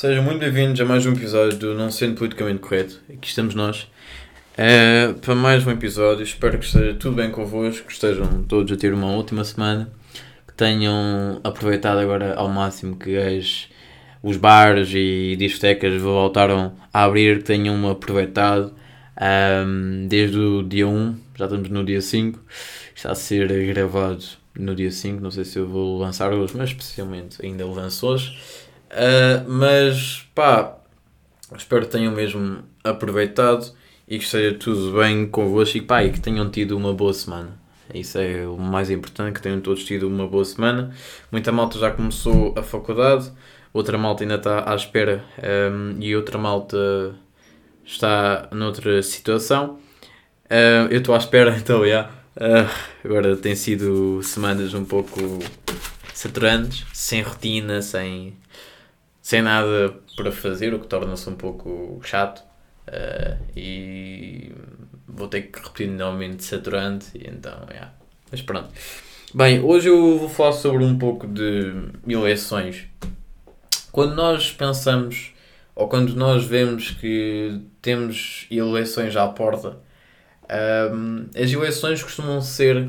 Sejam muito bem-vindos a mais um episódio do Não Sendo Politicamente Correto. Aqui estamos nós. Uh, para mais um episódio. Espero que esteja tudo bem convosco, que estejam todos a ter uma última semana, que tenham aproveitado agora ao máximo que as, os bares e discotecas voltaram a abrir, que tenham aproveitado um, desde o dia 1, já estamos no dia 5, está a ser gravado no dia 5, não sei se eu vou lançar hoje, mas especialmente ainda o lanço hoje. Uh, mas pá, espero que tenham mesmo aproveitado e que esteja tudo bem convosco e, pá, e que tenham tido uma boa semana. Isso é o mais importante, que tenham todos tido uma boa semana. Muita malta já começou a faculdade, outra malta ainda está à espera um, e outra malta está noutra situação. Uh, eu estou à espera, então, já. Uh, agora tem sido semanas um pouco saturantes, sem rotina, sem sem nada para fazer, o que torna-se um pouco chato. Uh, e vou ter que repetir novamente saturante, então, yeah. mas pronto. Bem, hoje eu vou falar sobre um pouco de eleições. Quando nós pensamos, ou quando nós vemos que temos eleições à porta, um, ah, as eleições costumam ser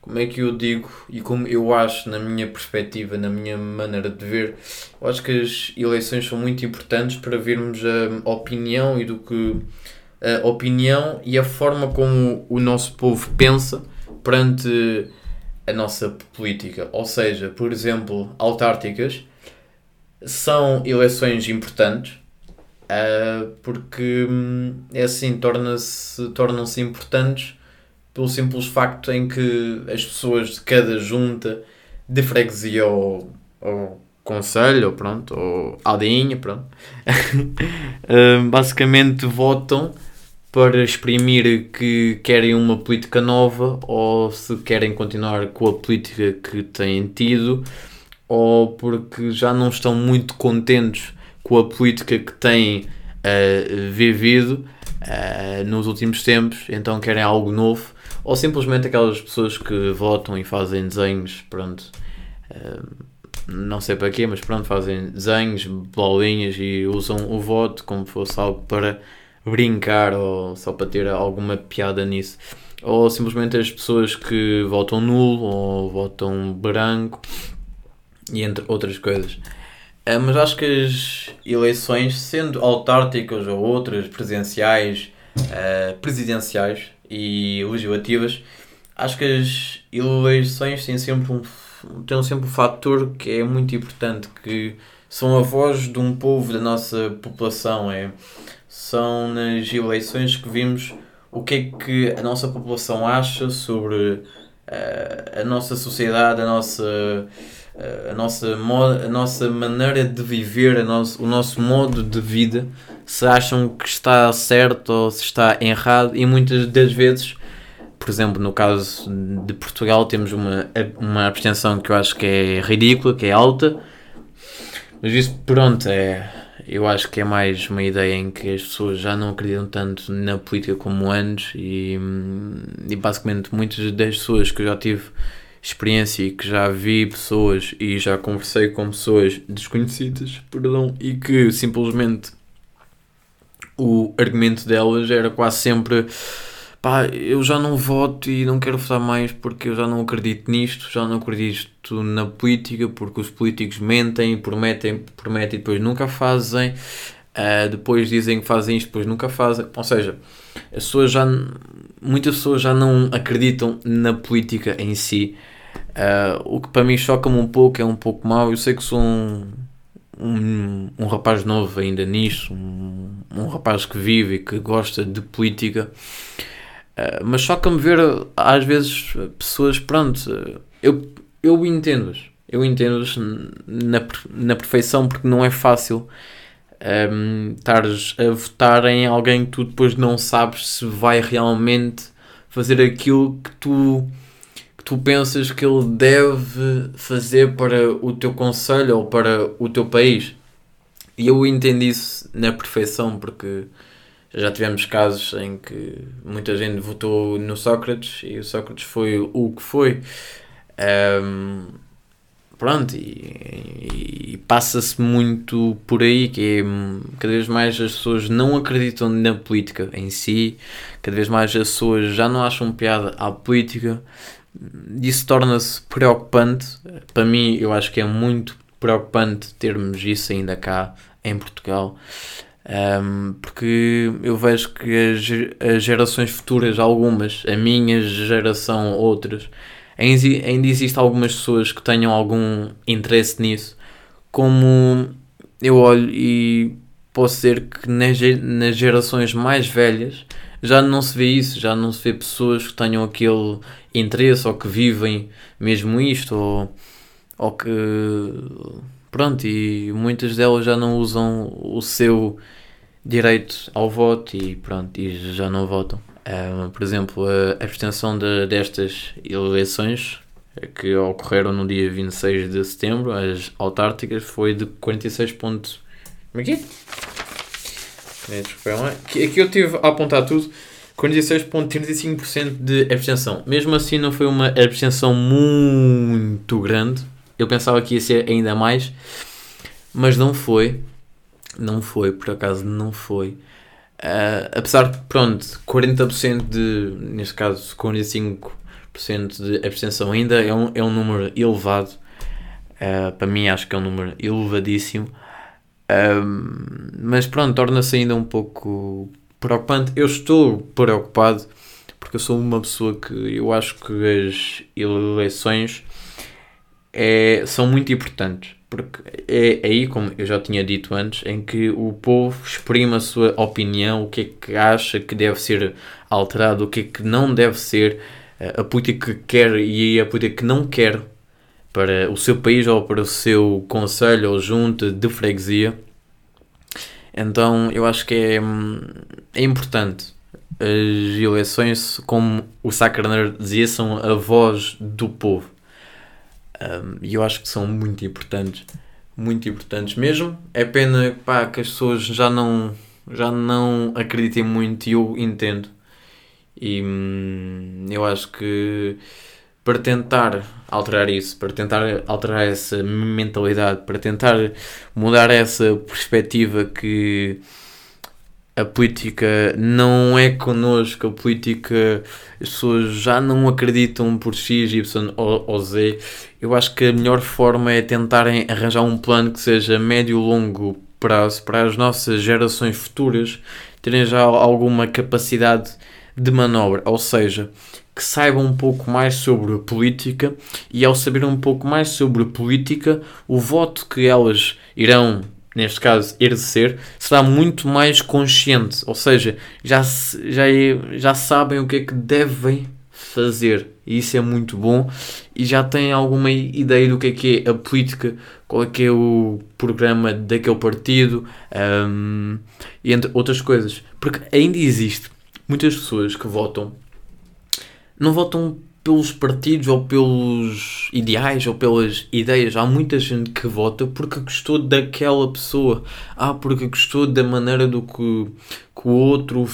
como é que eu digo e como eu acho, na minha perspectiva, na minha maneira de ver, eu acho que as eleições são muito importantes para vermos a opinião e do que a opinião e a forma como o nosso povo pensa perante a nossa política. Ou seja, por exemplo, autárticas são eleições importantes uh, porque hum, é assim torna-se tornam-se importantes pelo simples facto em que as pessoas de cada junta de freguesia ou, ou conselho, ou pronto, ou aldeinha, pronto, basicamente votam para exprimir que querem uma política nova ou se querem continuar com a política que têm tido ou porque já não estão muito contentes com a política que têm uh, vivido uh, nos últimos tempos, então querem algo novo ou simplesmente aquelas pessoas que votam e fazem desenhos, pronto, uh, não sei para quê, mas pronto, fazem desenhos, bolinhas e usam o voto como fosse algo para brincar ou só para ter alguma piada nisso. Ou simplesmente as pessoas que votam nulo ou votam branco e entre outras coisas. Uh, mas acho que as eleições, sendo autárquicas ou outras presidenciais, uh, presidenciais, e legislativas, acho que as eleições têm sempre um, têm sempre um fator que é muito importante, que são a voz de um povo da nossa população. É, são nas eleições que vimos o que é que a nossa população acha sobre uh, a nossa sociedade, a nossa, a, nossa a nossa maneira de viver, nosso, o nosso modo de vida se acham que está certo ou se está errado, e muitas das vezes, por exemplo, no caso de Portugal, temos uma, uma abstenção que eu acho que é ridícula, que é alta, mas isso, pronto, é, eu acho que é mais uma ideia em que as pessoas já não acreditam tanto na política como antes, e, e basicamente muitas das pessoas que eu já tive experiência e que já vi pessoas e já conversei com pessoas desconhecidas, perdão, e que simplesmente o argumento delas era quase sempre pá, eu já não voto e não quero votar mais porque eu já não acredito nisto, já não acredito na política, porque os políticos mentem, prometem, prometem e depois nunca fazem, uh, depois dizem que fazem isto, depois nunca fazem. Ou seja, as pessoas já, muitas pessoas já não acreditam na política em si. Uh, o que para mim choca-me um pouco, é um pouco mau. Eu sei que sou um, um, um rapaz novo ainda nisso, um, um rapaz que vive e que gosta de política, uh, mas choca-me ver às vezes pessoas, pronto, eu, eu entendo-as, eu entendo-as na, na perfeição porque não é fácil um, estares a votar em alguém que tu depois não sabes se vai realmente fazer aquilo que tu tu pensas que ele deve fazer para o teu conselho ou para o teu país. E eu entendo isso na perfeição, porque já tivemos casos em que muita gente votou no Sócrates e o Sócrates foi o que foi. Um, pronto, e, e passa-se muito por aí que é hum, cada vez mais as pessoas não acreditam na política em si, cada vez mais as pessoas já não acham piada à política. Isso torna-se preocupante. Para mim, eu acho que é muito preocupante termos isso ainda cá em Portugal. Um, porque eu vejo que as, as, gerações futuras, algumas, a minha geração, outras, ainda existem algumas pessoas que tenham algum interesse nisso. Como eu olho e posso dizer que nas, gerações mais velhas já não se vê isso, já não se vê pessoas que tenham aquele interesse ou que vivem mesmo isto ou, ou que pronto, e muitas delas já não usam o seu direito ao voto e pronto, e já não votam. Um, por exemplo, a abstenção de, destas eleições que ocorreram no dia 26 de setembro, as autárticas, foi de 46 pontos. Como é que é? Aqui eu tive a apontar tudo. 46,35% de abstenção. Mesmo assim, não foi uma abstenção muito grande. Eu pensava que ia ser ainda mais, mas não foi. Não foi, por acaso não foi. Uh, apesar de, pronto, 40% de, neste caso, 45% de abstenção ainda é um, é um número elevado. Uh, para mim, acho que é um número elevadíssimo. Uh, mas pronto, torna-se ainda um pouco preocupante. Eu estou preocupado porque eu sou uma pessoa que eu acho que as eleições é, são muito importantes. Porque é aí, como eu já tinha dito antes, em que o povo exprime a sua opinião, o que é que acha que deve ser alterado, o que é que não deve ser, eh, a política que quer e a política que não quer para o seu país ou para o seu conselho ou junta de freguesia. Então eu acho que é, hum, é importante. As eleições, como o Sacraner dizia, são a voz do povo. E eu acho que são muito importantes. Muito importantes mesmo. É pena pá, que as pessoas já não, já não acreditem muito e eu entendo. E hum, eu acho que para tentar alterar isso, para tentar alterar essa mentalidade, para tentar mudar essa perspectiva que a política não é connosco, a política, as pessoas já não acreditam por X, Y ou, ou Z. Eu acho que a melhor forma é tentarem arranjar um plano que seja médio e longo prazo para as nossas gerações futuras terem já alguma capacidade de manobra, ou seja, que saibam um pouco mais sobre política e ao saber um pouco mais sobre política, o voto que elas irão neste caso, exercer, será muito mais consciente, ou seja, já, já, já sabem o que é que devem fazer e isso é muito bom e já têm alguma ideia do que é que é a política, qual é que é o programa daquele partido um, entre outras coisas, porque ainda existe muitas pessoas que votam não votam pelos partidos ou pelos ideais ou pelas ideias. Há muita gente que vota porque gostou daquela pessoa. Ah, porque gostou da maneira do que, que o outro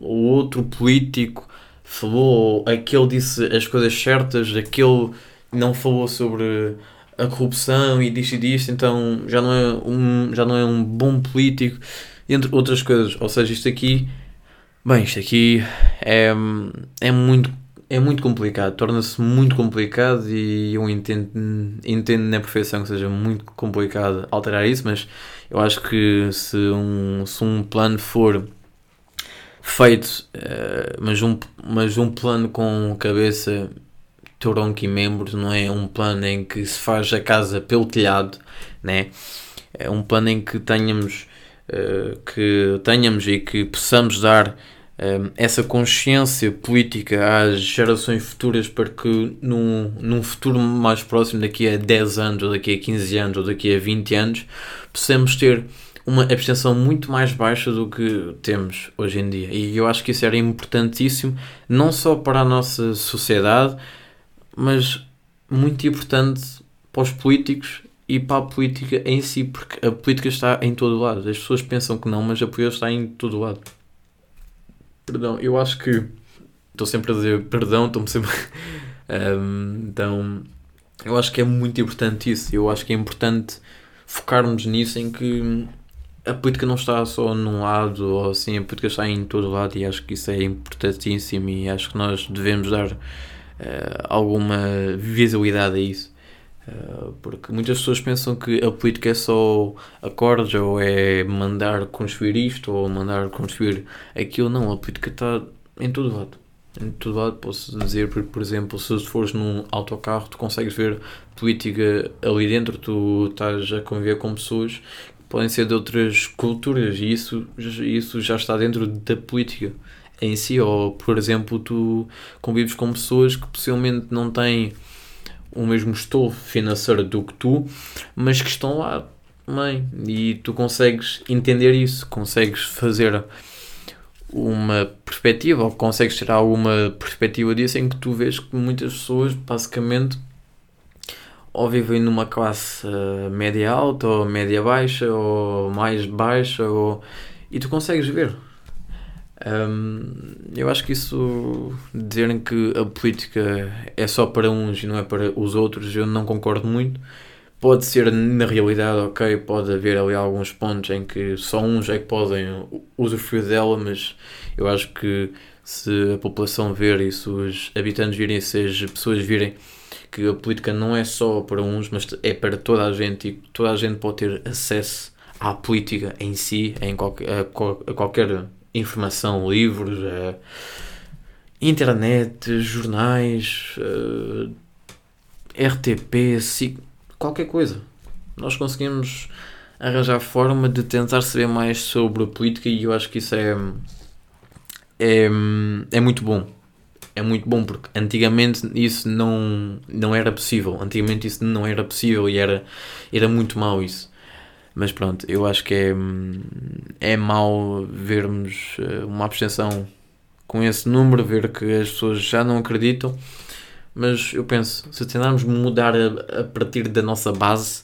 o outro político falou, aquele disse as coisas certas, aquele não falou sobre a corrupção e disto e disto, então já não é um, já não é um bom político, entre outras coisas. Ou seja, isto aqui, bem, isto aqui é, é muito é muito complicado, torna-se muito complicado e eu entendo, entendo na perfeição que seja muito complicado alterar isso, mas eu acho que se um, se um plano for feito, uh, mas, um, mas um plano com cabeça, tronco e membros, não é um plano em que se faz a casa pelo telhado, né? é um plano em que tenhamos, uh, que tenhamos e que possamos dar essa consciência política às gerações futuras para que num, num futuro mais próximo, daqui a 10 anos, ou daqui a 15 anos, ou daqui a 20 anos, possamos ter uma abstenção muito mais baixa do que temos hoje em dia. E eu acho que isso era importantíssimo, não só para a nossa sociedade, mas muito importante para os políticos e para a política em si, porque a política está em todo lado. As pessoas pensam que não, mas a política está em todo lado. Perdão, eu acho que estou sempre a dizer perdão, estou-me sempre. então, eu acho que é muito importante isso. Eu acho que é importante focarmos nisso em que a política não está só num lado ou assim, a política está em todo lado e acho que isso é importantíssimo e acho que nós devemos dar uh, alguma visibilidade a isso. Uh, porque muitas pessoas pensam que a política é só acordes ou é mandar construir isto ou mandar construir aquilo. Não, a política está em todo lado. Em todo lado, posso dizer, por exemplo, se fores num autocarro, tu consegues ver política ali dentro, tu estás a conviver com pessoas podem ser de outras culturas e isso, isso já está dentro da política em si. Ou, por exemplo, tu convives com pessoas que possivelmente não têm o mesmo estofo financeiro do que tu, mas que estão lá também. E tu consegues entender isso, consegues fazer uma perspectiva, ou consegues tirar alguma perspectiva disso em que tu vês que muitas pessoas basicamente ou vivem numa classe uh, média alta, ou média baixa, ou mais baixa, ou... e tu consegues ver. Um, eu acho que isso, dizerem que a política é só para uns e não é para os outros, eu não concordo muito. Pode ser na realidade, ok, pode haver ali alguns pontos em que só uns é que podem usufruir dela, mas eu acho que se a população ver e se os habitantes virem, se as pessoas virem que a política não é só para uns, mas é para toda a gente e toda a gente pode ter acesso à política em si, em qualquer, a, a qualquer informação, livros, a internet, jornais, RTP, qualquer coisa. Nós conseguimos arranjar forma de tentar saber mais sobre a política e eu acho que isso é, é, é muito bom é muito bom porque antigamente isso não, não era possível. Antigamente isso não era possível e era, era muito mau isso. Mas pronto, eu acho que é, é mau vermos eh, uma abstenção com esse número, ver que as pessoas já não acreditam. Mas eu penso, se tentarmos mudar a, a partir da nossa base,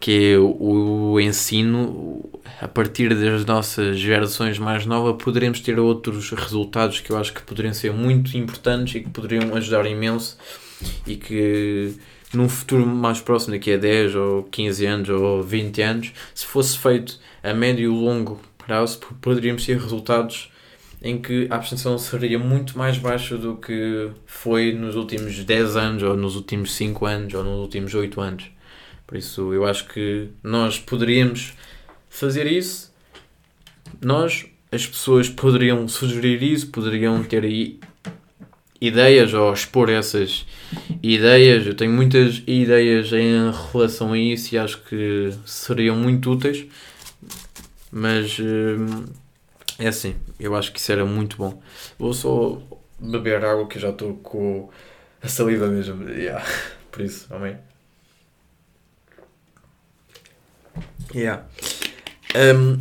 que é o, o ensino, a partir das nossas gerações mais novas, poderemos ter outros resultados que eu acho que poderiam ser muito importantes e que poderiam ajudar imenso e que num futuro mais próximo, daqui a 10 ou 15 anos ou 20 anos, se fosse feito a médio e longo prazo, poderíamos ter resultados em que a abstenção seria muito mais baixa do que foi nos últimos 10 anos, ou nos últimos 5 anos, ou nos últimos 8 anos. Por isso, eu acho que nós poderíamos fazer isso. Nós, as pessoas, poderiam sugerir isso, poderiam ter aí ideias ou expor essas ideias. Eu tenho muitas ideias em relação a isso e acho que seriam muito úteis. Mas hum, é assim, eu acho que isso era muito bom. Vou só beber água que eu já estou com a saliva mesmo. Yeah. Por isso, amém. Yeah. Um,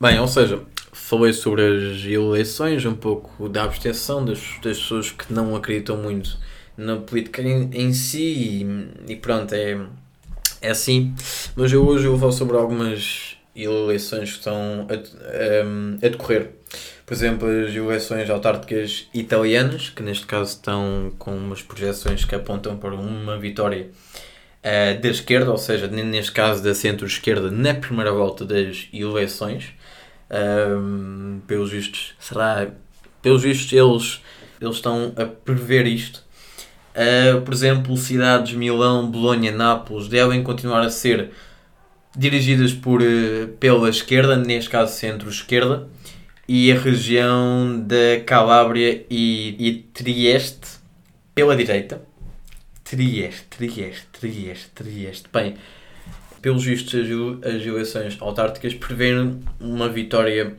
bem, ou seja, falei sobre as eleições, um pouco da abstenção das, das pessoas que não acreditam muito na política em, em si e, e, pronto, é, é assim. Mas eu hoje vou falar sobre algumas eleições que estão a, a, a decorrer. Por exemplo, as eleições autárquicas italianas, que neste caso estão com umas projeções que apontam para uma vitória uh, da esquerda, ou seja, neste caso da centro-esquerda, na primeira volta das eleições. Pelos vistos, será. Pelos vistos, eles, eles estão a prever isto. Uh, por exemplo, cidades Milão, Bolonha, Nápoles devem continuar a ser dirigidas por, uh, pela esquerda, neste caso centro-esquerda, e a região da Calábria e, e Trieste pela direita. Trieste, Trieste, Trieste, Trieste. Bem, pelos vistos, as eleições autárquicas prevêem uma vitória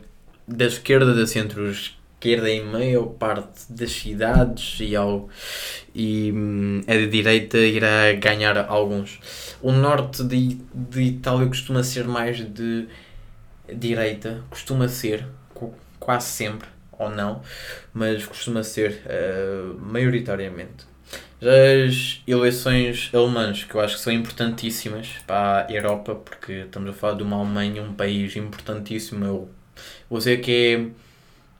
da esquerda, da centro-esquerda em maior parte das cidades e, ao, e hum, a de direita irá ganhar alguns. O norte de, de Itália costuma ser mais de direita, costuma ser, quase sempre, ou não, mas costuma ser uh, maioritariamente. As eleições alemãs, que eu acho que são importantíssimas para a Europa, porque estamos a falar de uma Alemanha, um país importantíssimo. Eu vou dizer que é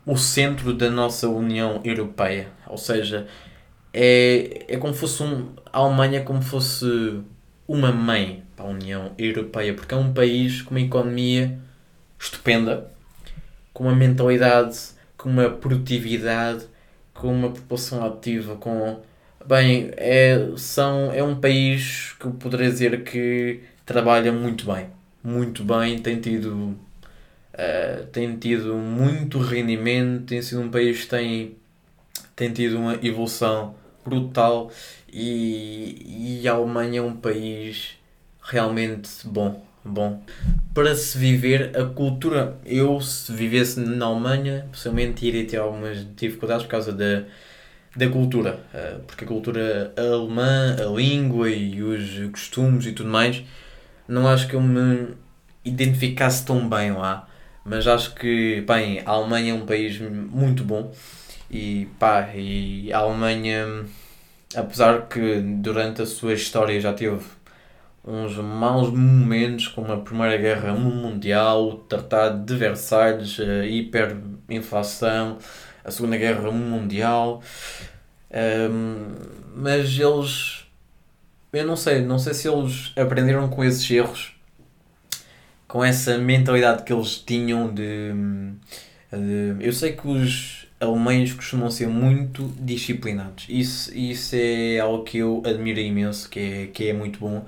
o centro da nossa União Europeia. Ou seja, é, é como fosse um, a Alemanha como fosse uma mãe para a União Europeia, porque é um país com uma economia estupenda, com uma mentalidade, com uma produtividade, com uma população ativa, com bem, é, são, é um país que eu poderia dizer que trabalha muito bem, muito bem, tem tido uh, tem tido muito rendimento, tem sido um país que tem, tem tido uma evolução brutal e, e a Alemanha é um país realmente bom. Bom, para se viver a cultura, eu se vivesse na Alemanha, possivelmente iria ter algumas dificuldades por causa da, da cultura, eh, porque a cultura alemã, a língua e os costumes e tudo mais, não acho que eu me identificasse tão bem lá, mas acho que, bem, a Alemanha é um país muito bom e pá, e a Alemanha apesar que durante a sua história já teve uns maus momentos como a Primeira Guerra Mundial, o Tratado de Versalhes, a hiperinflação, a Segunda Guerra Mundial, um, mas eles eu não sei, não sei se eles aprenderam com esses erros, com essa mentalidade que eles tinham de, de eu sei que os alemães costumam ser muito disciplinados. Isso, isso é algo que eu admiro imenso, que é, que é muito bom.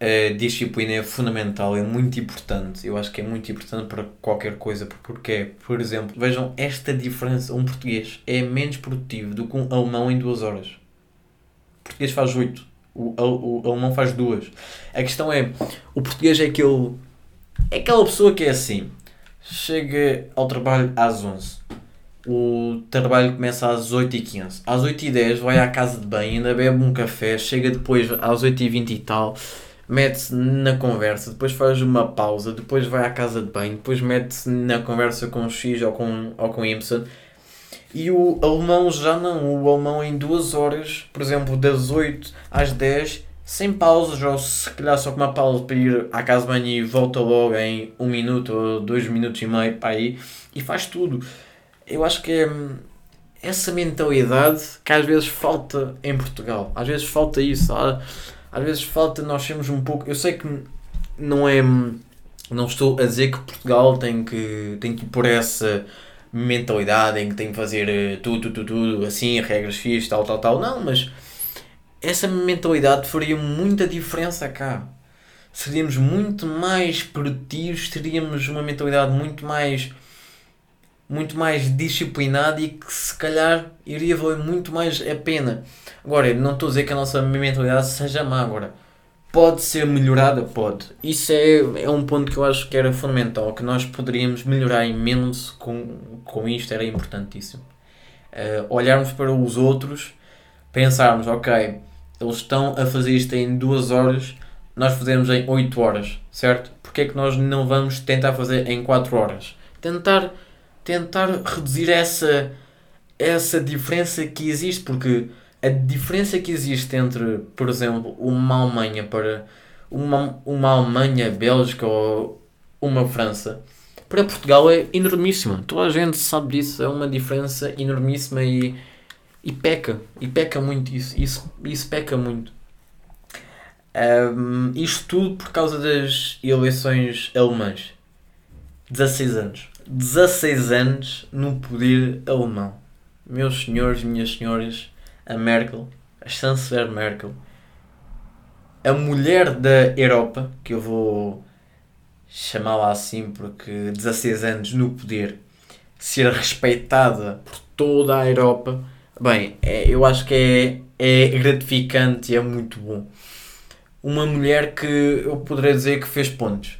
A disciplina é fundamental, é muito importante. Eu acho que é muito importante para qualquer coisa. Porque, por exemplo, vejam esta diferença. Um português é menos produtivo do que um alemão em duas horas. O português faz oito. O, o, o alemão faz duas. A questão é, o português é aquele... É aquela pessoa que é assim. Chega ao trabalho às 11 o trabalho começa às 8h15. Às 8h10 vai à casa de banho, ainda bebe um café, chega depois às 8h20 e tal, mete-se na conversa, depois faz uma pausa, depois vai à casa de banho, depois mete-se na conversa com o X ou com, ou com Y. E o alemão já não, o alemão em duas horas, por exemplo, das 8 às 10, sem pausas, ou se calhar só com uma pausa para ir à casa de banho e volta logo em um minuto ou dois minutos e meio para aí, e faz tudo eu acho que é essa mentalidade que às vezes falta em Portugal. Às vezes falta isso. Às vezes falta nós sermos um pouco. Eu sei que não é. Não estou a dizer que Portugal tem que, tem que ir por essa mentalidade em que tem que fazer eh, tudo, tudo, tudo, assim, regras fixas, tal, tal, tal. Não, mas essa mentalidade faria muita diferença cá. Seríamos muito mais produtivos, teríamos uma mentalidade muito mais muito mais disciplinado e que se calhar iria valer muito mais a pena. Agora, não estou a dizer que a nossa mentalidade seja má agora. Pode ser melhorada? Pode. Isso é, é um ponto que eu acho que era fundamental, que nós poderíamos melhorar imenso com, com isto, era importantíssimo. Uh, olharmos para os outros, pensarmos, ok, eles estão a fazer isto em duas horas, nós fazemos em 8 horas, certo? Porque é que nós não vamos tentar fazer em 4 horas? Tentar tentar reduzir essa, essa diferença que existe, porque a diferença que existe entre, por exemplo, uma Alemanha para uma, uma Alemanha, Bélgica ou uma França, para Portugal é enormíssima. Toda a gente sabe disso, é uma diferença enormíssima e, e peca, e peca muito isso, isso, isso peca muito. Um, isto tudo por causa das eleições alemãs. 16 anos. 16 anos no poder alemão. Meus senhores e minhas senhoras, a Merkel, a chanceler Merkel, a mulher da Europa, que eu vou chamá-la assim porque 16 anos no poder, ser respeitada por toda a Europa, bem, é, eu acho que é, é gratificante e é muito bom. Uma mulher que eu poderia dizer que fez pontos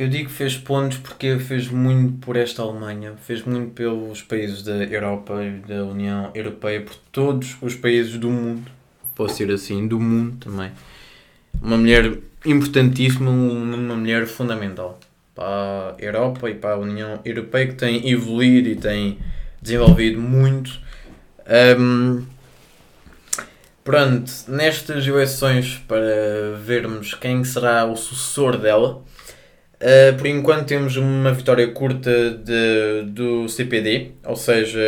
eu digo que fez pontos porque fez muito por esta Alemanha, fez muito pelos países da Europa e da União Europeia, por todos os países do mundo, posso ser assim, do mundo também. Uma mulher importantíssima, uma mulher fundamental para a Europa e para a União Europeia que tem evoluído e tem desenvolvido muito. Um, pronto, nestas eleições para vermos quem será o sucessor dela Uh, por enquanto temos uma vitória curta de, do CPD, ou seja,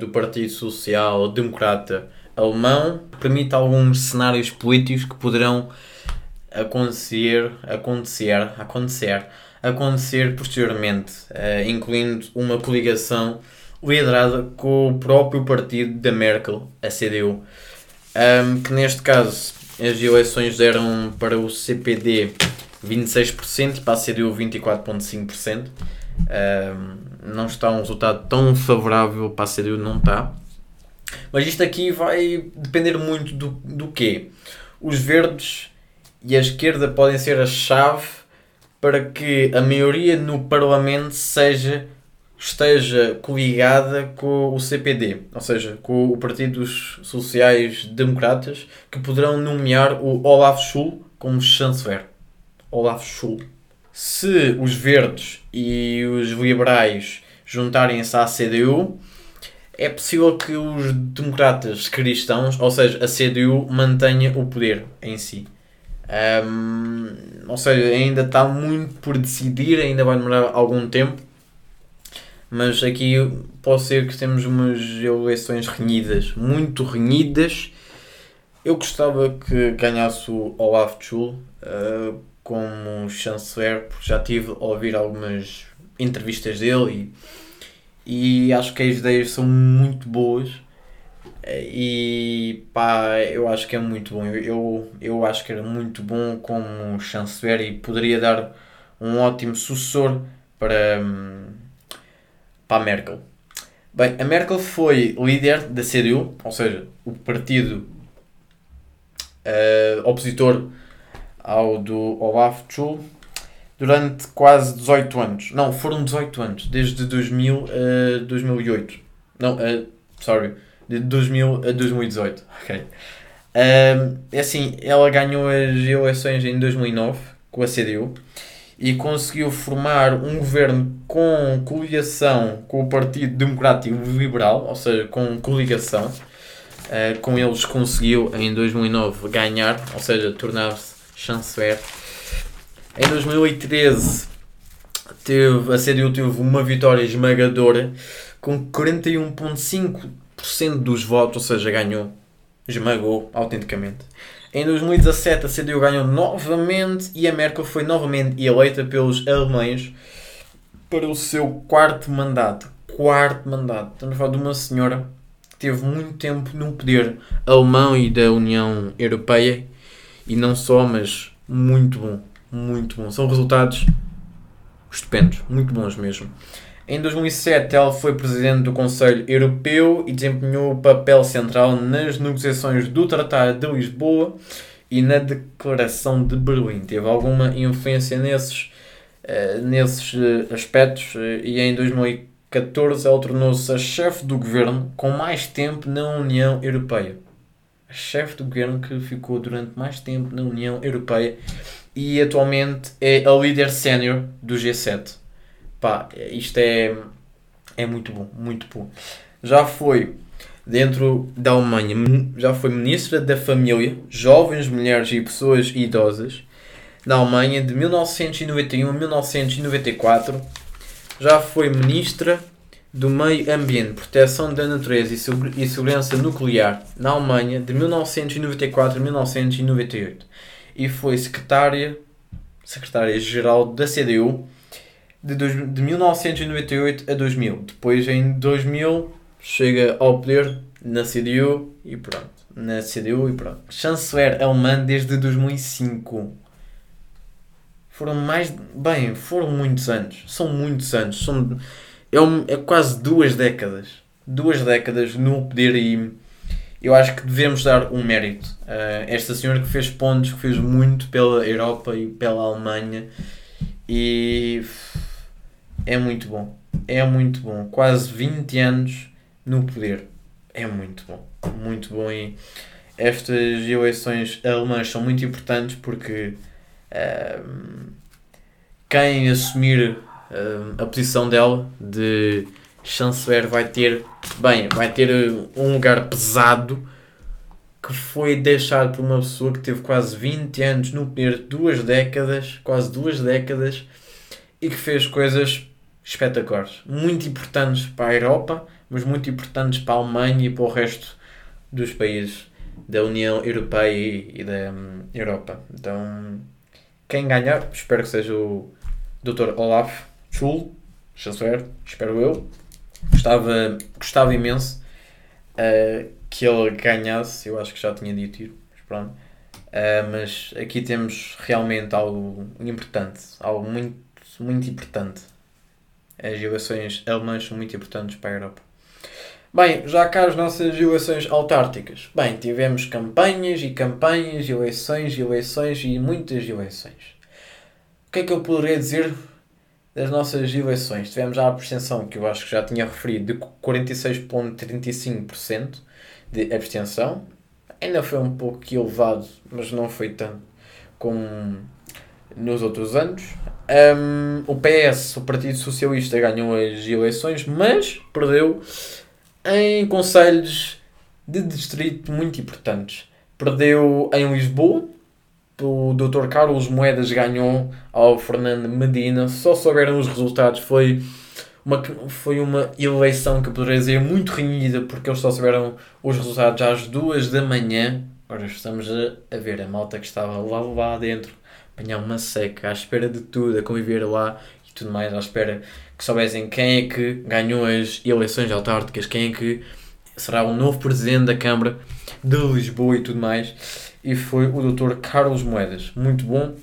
do Partido Social Democrata Alemão, que permite alguns cenários políticos que poderão acontecer, acontecer, acontecer, acontecer posteriormente, uh, incluindo uma coligação liderada com o próprio partido da Merkel, a CDU, um, que neste caso as eleições deram para o CPD 26% e para a CDU 24,5%. Um, não está um resultado tão favorável para a CDU, não está. Mas isto aqui vai depender muito do, do quê? Os verdes e a esquerda podem ser a chave para que a maioria no Parlamento seja esteja coligada com o CPD, ou seja, com o Partido dos Sociais Democratas, que poderão nomear o Olaf Schul como chanceler. Olaf Schul. Se os verdes e os liberais juntarem-se à CDU, é possível que os democratas cristãos, ou seja, a CDU, mantenha o poder em si. Um, ou seja, ainda está muito por decidir, ainda vai demorar algum tempo mas aqui pode ser que temos umas eleições renhidas, muito renhidas. Eu gostava que ganhasse o Olaf Schul uh, como chanceler, porque já tive a ouvir algumas entrevistas dele e, e acho que as ideias são muito boas. E pá, eu acho que é muito bom. Eu, eu acho que era muito bom como chanceler e poderia dar um ótimo sucessor para. Hum, para a Merkel. Bem, a Merkel foi líder da CDU, ou seja, o partido uh, opositor ao do Olaf Schul, durante quase 18 anos. Não, foram 18 anos, desde 2000 a 2008. Não, uh, sorry, de 2000 a 2018. Ok. Uh, é assim, ela ganhou as eleições em 2009 com a CDU e conseguiu formar um governo com coligação com o Partido Democrático Liberal, ou seja, com coligação. Uh, com eles conseguiu em 2009 ganhar, ou seja, tornar-se chanceler. Em 2013 teve, a CDU teve uma vitória esmagadora com 41,5% dos votos, ou seja, ganhou, esmagou autenticamente. Em 2017 a CDU ganhou novamente e a Merkel foi novamente eleita pelos alemães para o seu quarto mandato. Quarto mandato. Estamos a falar de uma senhora que teve muito tempo no poder alemão e da União Europeia e não só, mas muito bom. Muito bom. São resultados estupendos, muito bons mesmo. Em 2007, ela foi presidente do Conselho Europeu e desempenhou o papel central nas negociações do Tratado de Lisboa e na Declaração de Berlim. Teve alguma influência nesses, uh, nesses uh, aspectos uh, e em 2014 ela tornou-se a chefe do governo com mais tempo na União Europeia. Chefe do governo que ficou durante mais tempo na União Europeia e atualmente é a líder sénior do G7. Pá, isto é, é muito bom, muito bom. Já foi dentro da Alemanha, já foi ministra da Família, Jovens, Mulheres e Pessoas Idosas, na Alemanha de 1991 a 1994. Já foi ministra do Meio Ambiente, Proteção da Natureza e Segurança Nuclear na Alemanha de 1994 a 1998 e foi secretária secretária-geral da CDU de, de 1998 a 2000. Depois, em 2000, chega ao poder na CDU e pronto. Na CDU e pronto. Chanceler alemã desde 2005. Foram mais. Bem, foram muitos anos. São muitos anos. São, é, um, é quase duas décadas. Duas décadas no poder e eu acho que devemos dar um mérito a esta senhora que fez pontos, que fez muito pela Europa e pela Alemanha e é muito bom. É muito bom. Quase 20 anos no poder. É muito bom. Muito bom. E estas eleições alemãs são muito importantes porque uh, quem assumir uh, a posição dela de chanceler vai ter, bem, vai ter um lugar pesado que foi deixado por uma pessoa que teve quase 20 anos no poder, duas décadas, quase duas décadas, e que fez coisas espetaculares, muito importantes para a Europa, mas muito importantes para a Alemanha e para o resto dos países da União Europeia e, da um, Europa. Então, quem ganhar, espero que seja o Dr. Olaf Schul, chanceler, espero eu. Gostava, gostava imenso uh, que ele ganhasse, eu acho que já tinha dito, mas pronto. Uh, mas aqui temos realmente algo importante, algo muito, muito importante. As eleições alemãs são muito importantes para a Europa. Bem, já cá as nossas eleições autárticas. Bem, tivemos campanhas e campanhas, eleições eleições e muitas eleições. O que é que eu poderia dizer das nossas eleições? Tivemos a abstenção, que eu acho que já tinha referido, de 46,35% de abstenção. Ainda foi um pouco elevado, mas não foi tanto como nos outros anos. Um, o PS, o Partido Socialista, ganhou as eleições, mas perdeu em conselhos de distrito muito importantes. Perdeu em Lisboa, o Dr. Carlos Moedas ganhou ao Fernando Medina. Só souberam os resultados. Foi uma, foi uma eleição que eu poderia dizer muito renhida, porque eles só souberam os resultados às duas da manhã. Agora estamos a, a ver a malta que estava lá, lá dentro, apanhar uma seca, à espera de tudo, a conviver lá e tudo mais, à espera que soubessem quem é que ganhou as eleições autárquicas, quem é que será o novo presidente da Câmara de Lisboa e tudo mais. E foi o Dr. Carlos Moedas, muito bom,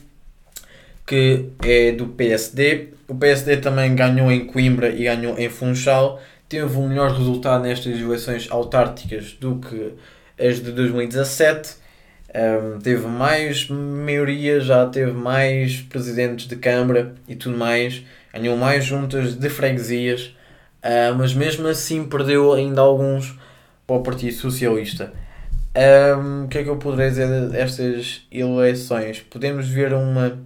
que é do PSD. O PSD também ganhou em Coimbra e ganhou em Funchal. Teve um melhor resultado nestas eleições autárquicas do que as de 2017. Um, teve mais maioria, já teve mais presidentes de Câmara e tudo mais ganhou mais juntas de freguesias, uh, mas mesmo assim perdeu ainda alguns para o Partido Socialista. O que é que eu poderia dizer destas eleições? Podemos ver uma.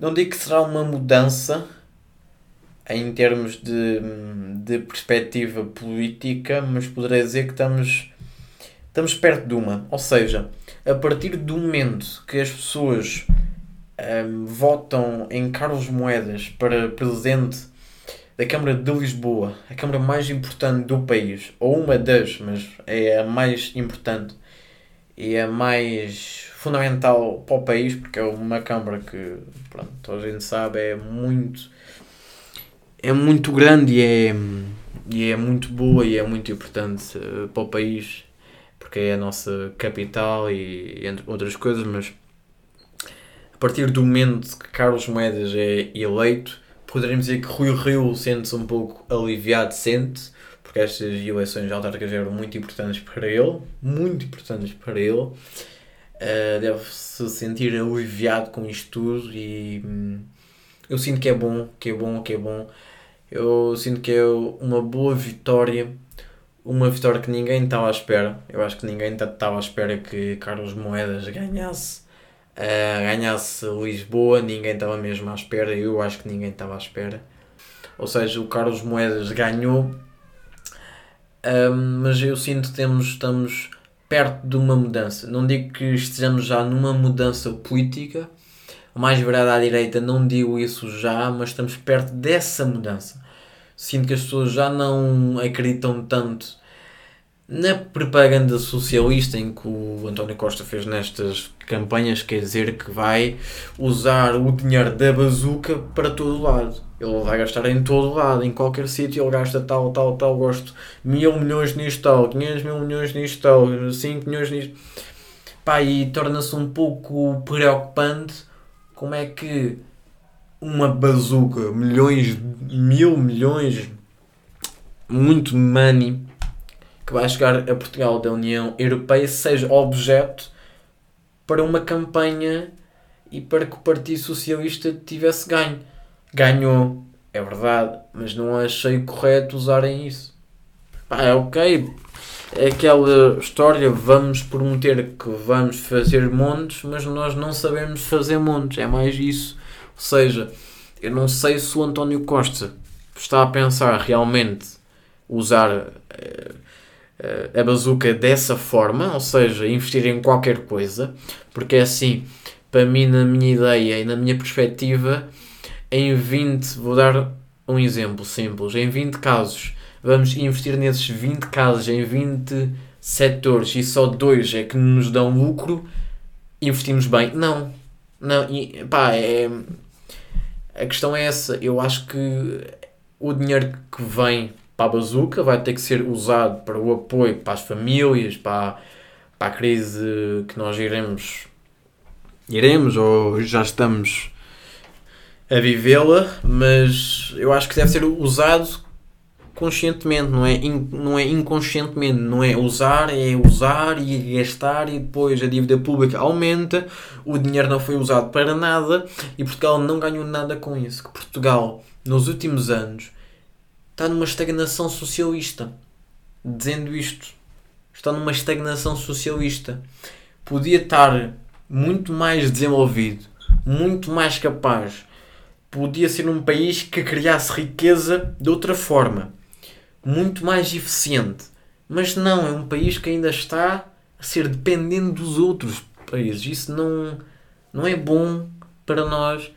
Não digo que será uma mudança em termos de, de perspectiva política, mas poderia dizer que estamos, estamos perto de uma. Ou seja, a partir do momento que as pessoas um, votam em Carlos Moedas para presidente da Câmara de Lisboa, a Câmara mais importante do país, ou uma das, mas é a mais importante e a mais fundamental para o país, porque é uma Câmara que, pronto, a gente sabe, é muito é muito grande e é, e é muito boa e é muito importante uh, para o país, porque é a nossa capital e entre outras coisas, mas partir do momento que Carlos Moedas é eleito, poderíamos dizer que Rui Rio sente-se um pouco aliviado, sente porque estas eleições autárquicas eram muito importantes para ele, muito importantes para ele. Uh, Deve-se sentir aliviado com isto tudo e hum, eu sinto que é bom, que é bom, que é bom. Eu sinto que é uma boa vitória, uma vitória que ninguém estava à espera. Eu acho que ninguém estava à espera que Carlos Moedas ganhasse uh, ganhasse Lisboa, ninguém estava mesmo à espera, eu acho que ninguém estava à espera. Ou seja, o Carlos Moedas ganhou, um, mas eu sinto que temos, estamos perto de uma mudança. Não digo que estejamos já numa mudança política, mais virada à direita, não digo isso já, mas estamos perto dessa mudança. Sinto que as pessoas já não acreditam tanto na propaganda socialista em que o António Costa fez nestas campanhas, quer dizer que vai usar o dinheiro da bazuca para todo lado. Ele vai gastar em todo lado, em qualquer sítio, ele gasta tal, tal, tal, gosto mil milhões nisto, tal, 500 mil milhões nisto, tal, 5 milhões nisto. Pá, e torna-se um pouco preocupante como é que uma bazuca, milhões, mil milhões, muito money que vai chegar a Portugal da União Europeia seja objeto para uma campanha e para que o Partido Socialista tivesse ganho. Ganhou, é verdade, mas não achei correto usarem isso. Pá, é ok, é aquela história, vamos prometer que vamos fazer montes, mas nós não sabemos fazer montes, é mais isso. Ou seja, eu não sei se o António Costa está a pensar realmente usar uh, a bazuca dessa forma, ou seja, investir em qualquer coisa, porque é assim, para mim, na minha ideia e na minha perspectiva, em 20, vou dar um exemplo simples, em 20 casos, vamos investir nesses 20 casos, em 20 setores e só dois é que nos dão lucro, investimos bem. Não. Não, e, pá, é, a questão é essa. Eu acho que o dinheiro que vem para a bazuca vai ter que ser usado para o apoio para as famílias, para, para a crise que nós iremos, iremos ou já estamos a vivê-la, mas eu acho que deve ser usado conscientemente, não é, in, não é inconscientemente, não é usar, é usar e gastar e depois a dívida pública aumenta, o dinheiro não foi usado para nada e Portugal não ganhou nada com isso. Que Portugal, nos últimos anos, está numa estagnação socialista. Dizendo isto, está numa estagnação socialista. Podia estar muito mais desenvolvido, muito mais capaz. Podia ser um país que criasse riqueza de outra forma muito mais eficiente. Mas não, é um país que ainda está a ser dependente dos outros países. Isso não, não é bom para nós.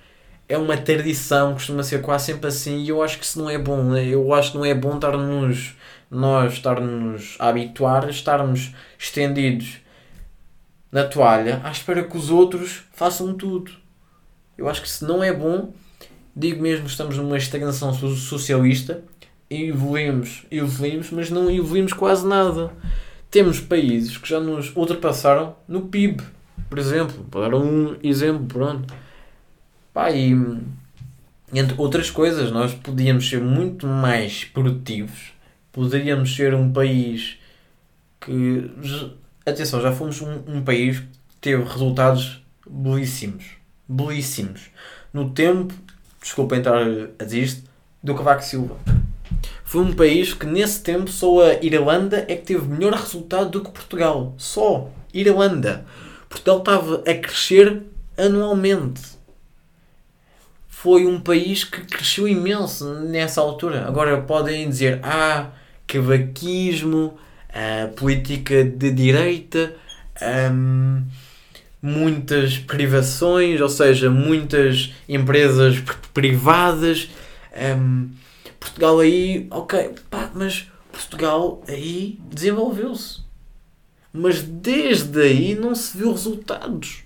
É uma tradição, costuma ser quase sempre assim, e eu acho que isso não é bom. Né? Eu acho que não é bom estarmos, nós estarmos a habituar estarmos estendidos na toalha à espera que os outros façam tudo. Eu acho que isso não é bom. Digo mesmo, estamos numa estagnação socialista evoluímos, evoluímos, mas não evoluímos quase nada. Temos países que já nos ultrapassaram no PIB, por exemplo, para dar um exemplo, pronto. Pá, e entre outras coisas, nós podíamos ser muito mais produtivos, poderíamos ser um país que, atenção, já fomos um, um país que teve resultados belíssimos, belíssimos. No tempo, desculpa entrar a dizer isto, do Cavaco Silva foi um país que nesse tempo só a Irlanda é que teve melhor resultado do que Portugal. Só. Irlanda. Portugal estava a crescer anualmente. Foi um país que cresceu imenso nessa altura. Agora podem dizer, ah, cavaquismo, política de direita, hum, muitas privações, ou seja, muitas empresas privadas. Hum, Portugal aí, ok, pá, mas Portugal aí desenvolveu-se. Mas desde aí não se viu resultados.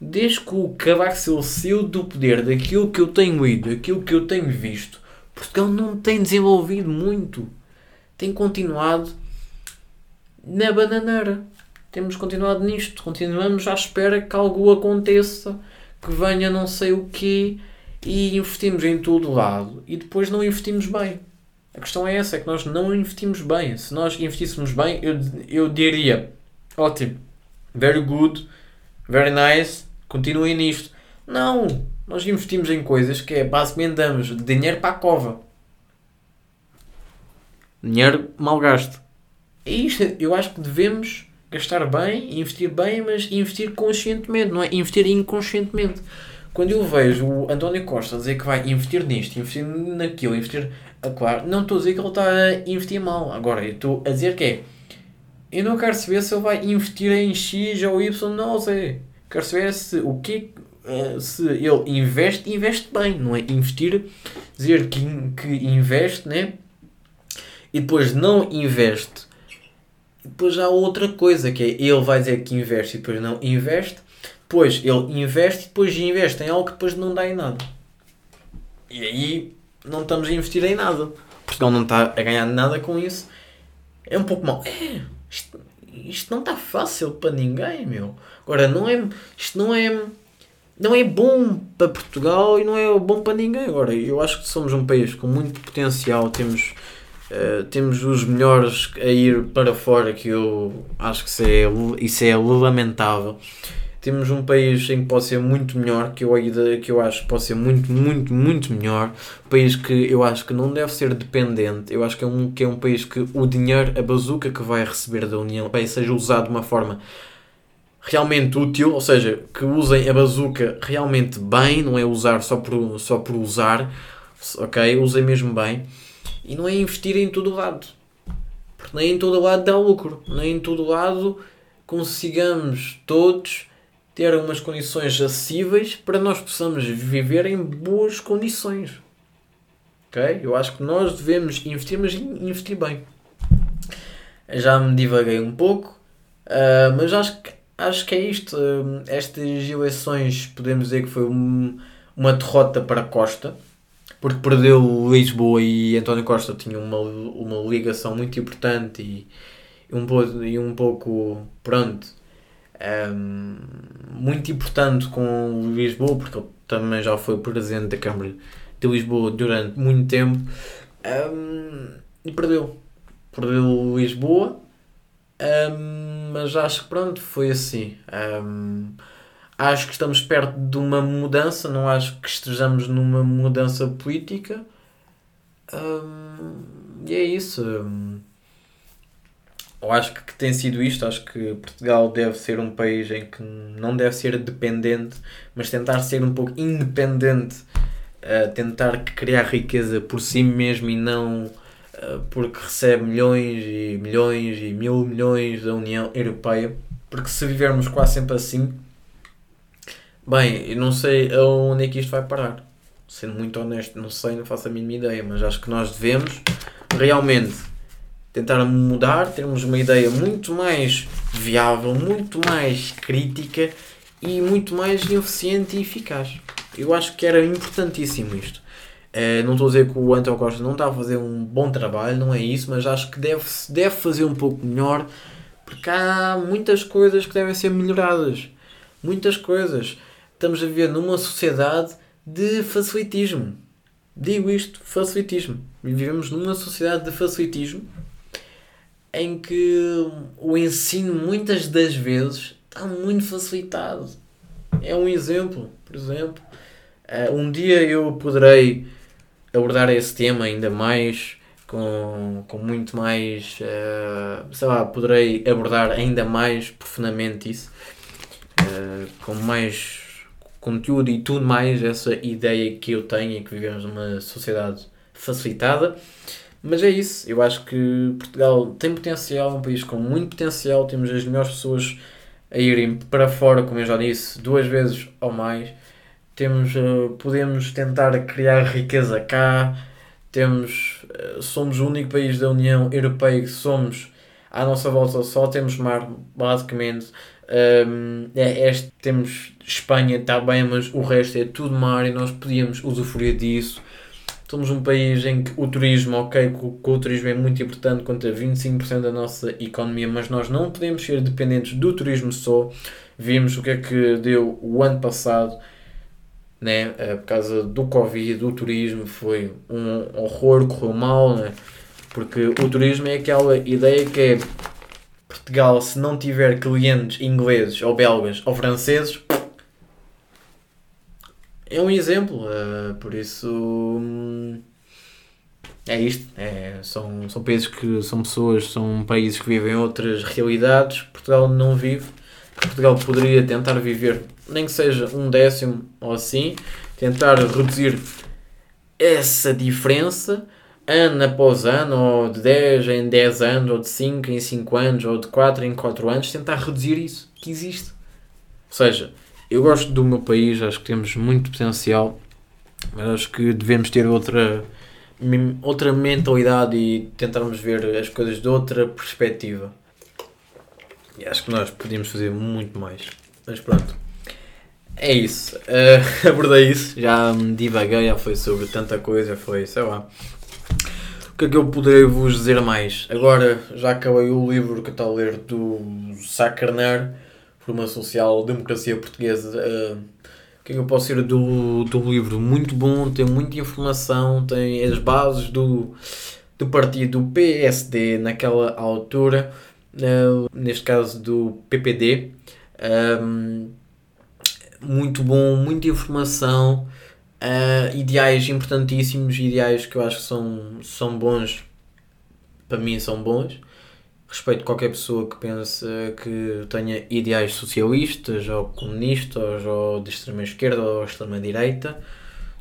Desde que o Cavaco Silva saiu do poder, daquilo que eu tenho ido, daquilo que eu tenho visto, Portugal não tem desenvolvido muito. Tem continuado na bananeira. Temos continuado nisto. Continuamos à espera que algo aconteça, que venha não sei o quê e investimos em todo lado e depois não investimos bem. A questão é essa, é que nós não investimos bem. Se nós investíssemos bem, eu, eu diria, ótimo, very good, very nice, continuem nisto. Não, nós investimos em coisas que é basicamente damos dinheiro para a cova. Dinheiro mal gasto. É isto, eu acho que devemos gastar bem, investir bem, mas investir conscientemente, não é investir inconscientemente. Quando eu vejo o António Costa dizer que vai investir nisto, investir naquilo, investir. Claro, não estou a dizer que ele está a investir mal. Agora, eu estou a dizer que é. Eu não quero saber se ele vai investir em X ou Y, não sei. Quero saber se o que eh, se ele investe, investe bem, não é investir, dizer que, que investe, né? E depois não investe. Depois há outra coisa que é ele vai dizer que investe e depois não investe depois ele investe e depois investe em algo que depois não dá em nada. E aí não estamos a investir em nada. Portugal não está a ganhar nada com isso. É um pouco mal. É, isto, isto não está fácil para ninguém, meu. Agora, não é, isto não é, não é bom para Portugal e não é bom para ninguém. Agora, eu acho que somos um país com muito potencial. Temos, uh, temos os melhores a ir para fora, que eu acho que isso é, isso é lamentável temos um país em que pode ser muito melhor, que eu, que eu acho que pode ser muito, muito, muito melhor. Um país que eu acho que não deve ser dependente. Eu acho que é um, que é um país que o dinheiro, a bazuca que vai receber da União Europeia seja usado de uma forma realmente útil, ou seja, que usem a bazuca realmente bem, não é usar só por, só por usar, ok? Usem mesmo bem. E não é investir em todo lado. Porque nem em todo lado dá lucro. Nem em todo lado consigamos todos ter umas condições acessíveis para nós possamos viver em boas condições. Ok? Eu acho que nós devemos investir, mas investir bem. Já me divaguei um pouco, uh, mas acho que, acho que é isto. Uh, estas eleições podemos dizer que foi um, uma derrota para Costa, porque perdeu Lisboa e António Costa tinham uma, uma ligação muito importante e um, pouco, e um pouco, pronto, um, muito importante com Lisboa, porque ele também já foi presidente da Câmara de Lisboa durante muito tempo um, e perdeu. Perdeu Lisboa, um, mas acho que pronto, foi assim. acho que estamos perto de uma mudança, não acho que estejamos numa mudança política. e é isso eu acho que tem sido isto. Acho que Portugal deve ser um país em que não deve ser dependente, mas tentar ser um pouco independente, uh, tentar criar riqueza por si mesmo e não uh, porque recebe milhões e milhões e mil milhões da União Europeia. Porque se vivermos quase sempre assim, bem, eu não sei aonde é que isto vai parar. Sendo muito honesto, não sei, não faço a mínima ideia, mas acho que nós devemos realmente tentar mudar, termos uma ideia muito mais viável, muito mais crítica e muito mais eficiente e eficaz. Eu acho que era importantíssimo isto. Uh, não estou a dizer que o António Costa não está a fazer um bom trabalho, não é isso, mas acho que deve, deve fazer um pouco melhor porque há muitas coisas que devem ser melhoradas. Muitas coisas. Estamos a viver numa sociedade de facilitismo. Digo isto, facilitismo. Vivemos numa sociedade de facilitismo em que o ensino muitas das vezes está muito facilitado. É um exemplo, por exemplo. Uh, um dia eu poderei abordar esse tema ainda mais, com, com muito mais, uh, sei lá, poderei abordar ainda mais profundamente isso, uh, com mais conteúdo e tudo mais, essa ideia que eu tenho e que vivemos numa sociedade facilitada. Mas é isso, eu acho que Portugal tem potencial, é um país com muito potencial, temos as melhores pessoas a irem para fora, como eu já disse, duas vezes ou mais. Temos, uh, podemos tentar criar riqueza cá, temos, uh, somos o único país da União Europeia que somos à nossa volta só temos mar, basicamente. É, este, temos Espanha, está bem, mas o resto é tudo mar e nós podíamos usufruir disso. Somos um país em que o turismo, ok, que o, turismo é muito importante, conta 25% da nossa economia, mas nós não podemos ser dependentes do turismo só. Vimos o que é que deu o ano passado, né, eh, por causa do Covid, do turismo, foi um horror, correu mal, né, porque o turismo é aquela ideia que é Portugal, se não tiver clientes ingleses ou belgas ou franceses, é um exemplo, uh, por isso hum, é isto. É, são, são países que são pessoas, são países que vivem outras realidades. Portugal não vive. Portugal poderia tentar viver, nem que seja um décimo ou assim, tentar reduzir essa diferença ano após ano, ou de 10 em 10 anos, ou de 5 em 5 anos, ou de 4 em 4 anos, tentar reduzir isso que existe. Ou seja, eu gosto do meu país, acho que temos muito potencial, mas acho que devemos ter outra, outra mentalidade e tentarmos ver as coisas de outra perspectiva. E acho que nós podíamos fazer muito mais. Mas pronto. É isso. Uh, abordei isso. Já me divaguei, já foi sobre tanta coisa, foi, sei lá. O que é que eu poderei vos dizer mais? Agora já acabei o livro que está a ler do Sacarnar uma social, democracia portuguesa. Uh, o que é que eu posso dizer do, do livro? Muito bom, tem muita informação, tem as bases do, do partido PSD naquela altura, uh, neste caso do PPD. Um, muito bom, muita informação, uh, ideais importantíssimos, ideais que eu acho que são, são bons, para mim são bons respeito qualquer pessoa que pense que tenha ideais socialistas ou comunistas ou de extrema esquerda ou extrema direita.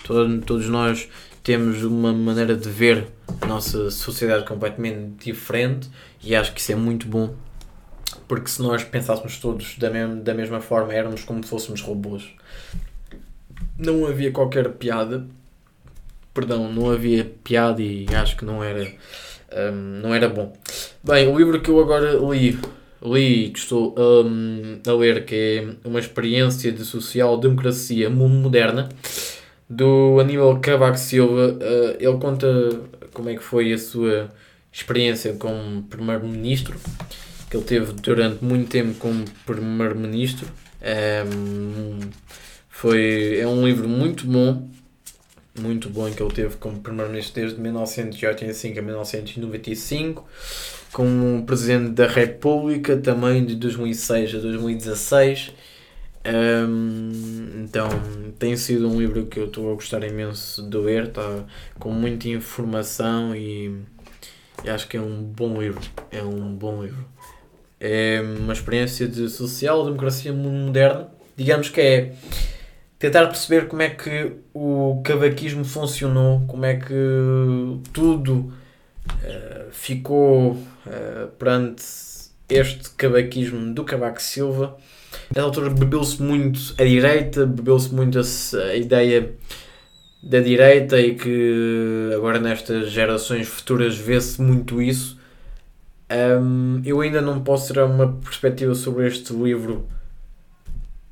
Todo, todos nós temos uma maneira de ver a nossa sociedade completamente diferente e acho que isso é muito bom porque se nós pensássemos todos da, mesma, da mesma forma, éramos como se fôssemos robôs. Não havia qualquer piada, perdão, não havia piada e acho que não era, um, não era bom. Bem, o livro que eu agora li, li que estou um, a ler, que é uma experiência de social-democracia moderna, do Aníbal Cavaco Silva, uh, ele conta como é que foi a sua experiência como primeiro-ministro, que ele teve durante muito tempo como primeiro-ministro. Um, foi, é um livro muito bom, muito bom que ele teve como primeiro-ministro desde 1985 a 1995, como presidente da República também de 2006 a 2016. Um, então tem sido um livro que eu estou a gostar imenso de ler, está com muita informação e, e acho que é um bom livro. É um bom livro. É uma experiência de social-democracia moderna, digamos que é tentar perceber como é que o cavaquismo funcionou, como é que tudo uh, ficou uh, perante este cavaquismo do Cavaco Silva. Nessa altura bebeu-se muito a direita, bebeu-se muito a, a ideia da direita e que agora nestas gerações futuras vê-se muito isso. Um, eu ainda não posso ter uma perspectiva sobre este livro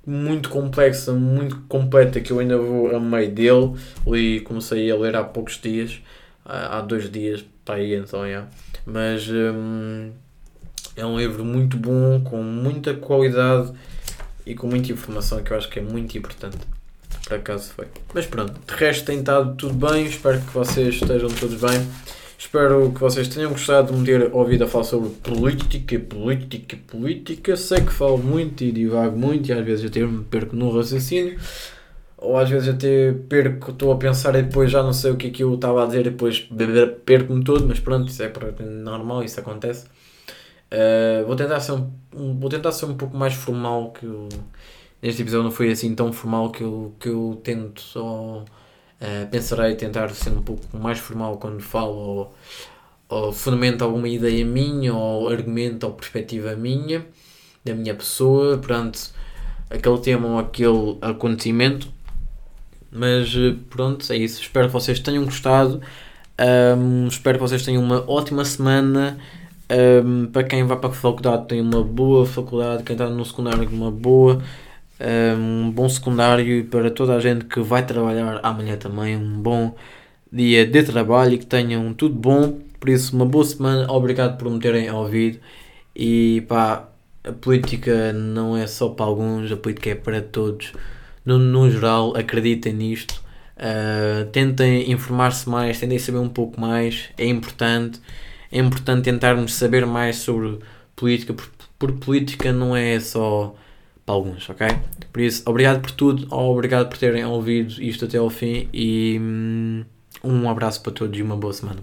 muito complexa, muito completa, que eu ainda vou a meio dele. Li, comecei a ler há poucos dias, há dois dias para aí, então, yeah. mas um, é um livro muito bom, com muita qualidade e com muita informação que eu acho que é muito importante. Por acaso foi. Mas pronto, de resto tem estado tudo bem, espero que vocês estejam todos bem. Espero que vocês tenham gostado de me ter ouvido a falar sobre política, política, política. Sei que falo muito e divago muito e às vezes até me perco no raciocínio. Ou às vezes até perco, estou a pensar e depois já não sei o que é que eu estava a dizer e depois perco-me todo, mas pronto, isso é normal, isso acontece. Uh, vou, tentar ser um, vou tentar ser um pouco mais formal que eu, neste episódio não foi assim tão formal que eu, que eu tento só Uh, pensarei tentar ser um pouco mais formal quando falo ou, ou fundamento alguma ideia minha ou argumento ou perspectiva minha, da minha pessoa, perante aquele tema ou aquele acontecimento. Mas eh, pronto, é isso. Espero que vocês tenham gostado. Um, espero que vocês tenham uma ótima semana. Um, para quem vai para a faculdade, tem uma boa faculdade. Quem está no secundário, uma boa um bom secundário para toda a gente que vai trabalhar amanhã também. Um bom dia de trabalho e que tenham tudo bom. Por isso, uma boa semana. Obrigado por me terem ouvido. E pá, a política não é só para alguns, a política é para todos no, no geral, acreditem nisto. Uh, tentem informar-se mais, tentem saber um pouco mais, é importante. É importante tentarmos saber mais sobre política, porque, porque política não é só para alguns, ok? Por isso, obrigado por tudo, obrigado por terem ouvido isto até ao fim e hum, um abraço para todos e uma boa semana.